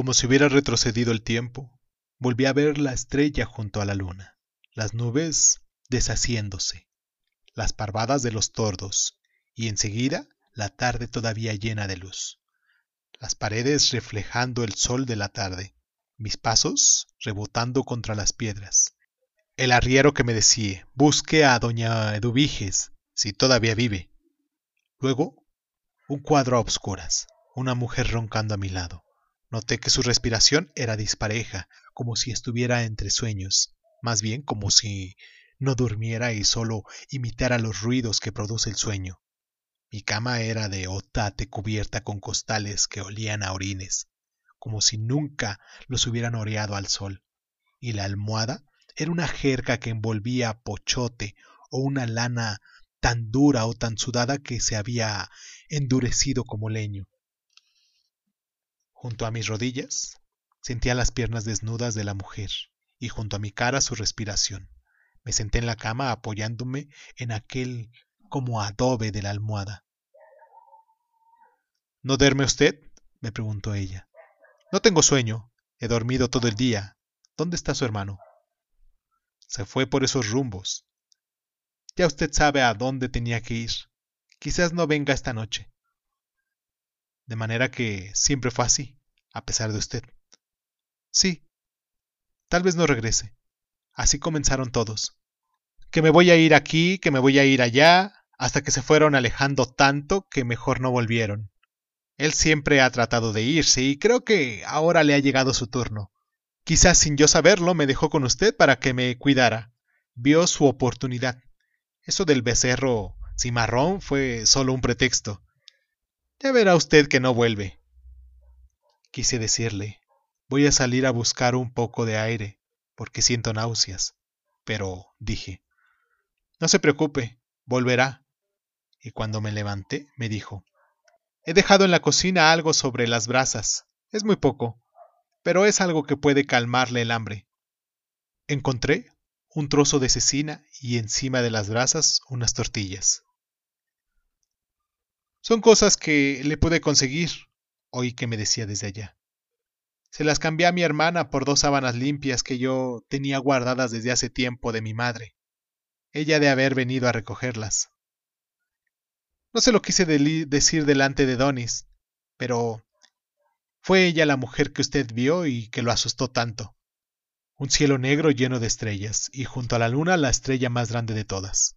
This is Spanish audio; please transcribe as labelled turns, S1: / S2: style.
S1: Como si hubiera retrocedido el tiempo, volví a ver la estrella junto a la luna, las nubes deshaciéndose, las parvadas de los tordos, y enseguida la tarde todavía llena de luz, las paredes reflejando el sol de la tarde, mis pasos rebotando contra las piedras, el arriero que me decía, busque a doña Eduviges, si todavía vive. Luego, un cuadro a obscuras, una mujer roncando a mi lado. Noté que su respiración era dispareja, como si estuviera entre sueños, más bien como si no durmiera y solo imitara los ruidos que produce el sueño. Mi cama era de otate cubierta con costales que olían a orines, como si nunca los hubieran oreado al sol, y la almohada era una jerga que envolvía pochote o una lana tan dura o tan sudada que se había endurecido como leño. Junto a mis rodillas sentía las piernas desnudas de la mujer y junto a mi cara su respiración. Me senté en la cama apoyándome en aquel como adobe de la almohada. ¿No duerme usted? me preguntó ella. No tengo sueño. He dormido todo el día. ¿Dónde está su hermano? Se fue por esos rumbos. Ya usted sabe a dónde tenía que ir. Quizás no venga esta noche. De manera que siempre fue así, a pesar de usted. Sí. Tal vez no regrese. Así comenzaron todos. Que me voy a ir aquí, que me voy a ir allá, hasta que se fueron alejando tanto que mejor no volvieron. Él siempre ha tratado de irse y creo que ahora le ha llegado su turno. Quizás sin yo saberlo me dejó con usted para que me cuidara. Vio su oportunidad. Eso del becerro cimarrón fue solo un pretexto. Ya verá usted que no vuelve. Quise decirle, voy a salir a buscar un poco de aire, porque siento náuseas. Pero dije, no se preocupe, volverá. Y cuando me levanté, me dijo, he dejado en la cocina algo sobre las brasas. Es muy poco, pero es algo que puede calmarle el hambre. Encontré un trozo de cecina y encima de las brasas unas tortillas. Son cosas que le pude conseguir, oí que me decía desde allá. Se las cambié a mi hermana por dos sábanas limpias que yo tenía guardadas desde hace tiempo de mi madre. Ella de haber venido a recogerlas. No se lo quise decir delante de Donis, pero fue ella la mujer que usted vio y que lo asustó tanto. Un cielo negro lleno de estrellas, y junto a la luna la estrella más grande de todas.